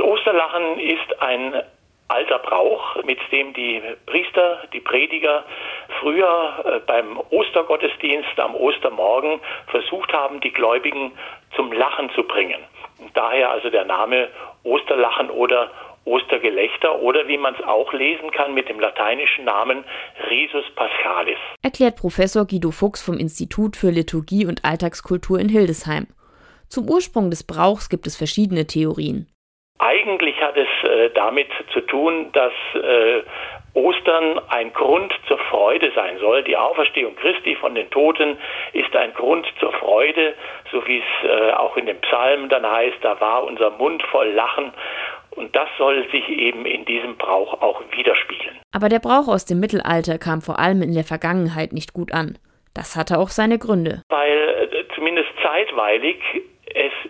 Osterlachen ist ein alter Brauch, mit dem die Priester, die Prediger früher äh, beim Ostergottesdienst am Ostermorgen versucht haben, die Gläubigen zum Lachen zu bringen. Daher also der Name Osterlachen oder Ostergelächter oder wie man es auch lesen kann mit dem lateinischen Namen Risus Paschalis. Erklärt Professor Guido Fuchs vom Institut für Liturgie und Alltagskultur in Hildesheim. Zum Ursprung des Brauchs gibt es verschiedene Theorien. Eigentlich hat es äh, damit zu tun, dass äh, Ostern ein Grund zur Freude sein soll. Die Auferstehung Christi von den Toten ist ein Grund zur Freude, so wie es äh, auch in den Psalmen dann heißt, da war unser Mund voll Lachen. Und das soll sich eben in diesem Brauch auch widerspiegeln. Aber der Brauch aus dem Mittelalter kam vor allem in der Vergangenheit nicht gut an. Das hatte auch seine Gründe. Weil äh, zumindest zeitweilig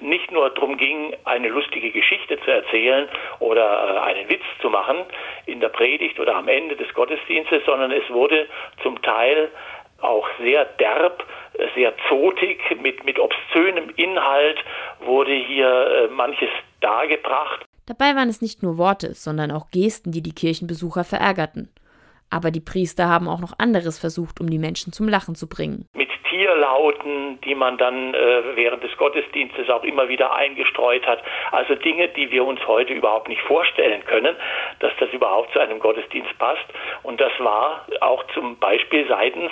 nicht nur darum ging, eine lustige Geschichte zu erzählen oder äh, einen Witz zu machen in der Predigt oder am Ende des Gottesdienstes, sondern es wurde zum Teil auch sehr derb, sehr zotig, mit, mit obszönem Inhalt wurde hier äh, manches dargebracht. Dabei waren es nicht nur Worte, sondern auch Gesten, die die Kirchenbesucher verärgerten. Aber die Priester haben auch noch anderes versucht, um die Menschen zum Lachen zu bringen. Mit Tierlauten, die man dann äh, während des Gottesdienstes auch immer wieder eingestreut hat. Also Dinge, die wir uns heute überhaupt nicht vorstellen können, dass das überhaupt zu einem Gottesdienst passt. Und das war auch zum Beispiel seitens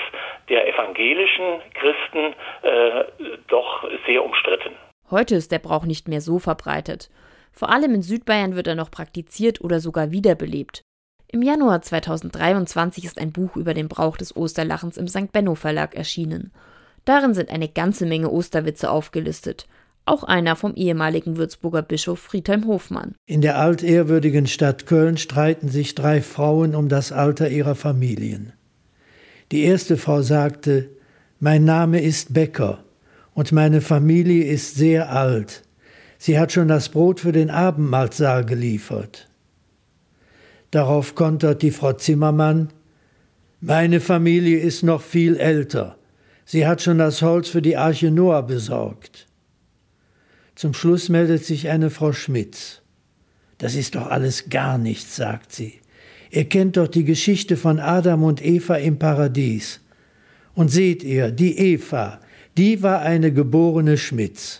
der evangelischen Christen äh, doch sehr umstritten. Heute ist der Brauch nicht mehr so verbreitet. Vor allem in Südbayern wird er noch praktiziert oder sogar wiederbelebt. Im Januar 2023 ist ein Buch über den Brauch des Osterlachens im St. Benno Verlag erschienen. Darin sind eine ganze Menge Osterwitze aufgelistet. Auch einer vom ehemaligen Würzburger Bischof Friedhelm Hofmann. In der altehrwürdigen Stadt Köln streiten sich drei Frauen um das Alter ihrer Familien. Die erste Frau sagte, mein Name ist Becker und meine Familie ist sehr alt. Sie hat schon das Brot für den Abendmahlsaal geliefert. Darauf kontert die Frau Zimmermann Meine Familie ist noch viel älter. Sie hat schon das Holz für die Arche Noah besorgt. Zum Schluss meldet sich eine Frau Schmitz. Das ist doch alles gar nichts, sagt sie. Ihr kennt doch die Geschichte von Adam und Eva im Paradies. Und seht ihr, die Eva, die war eine geborene Schmitz.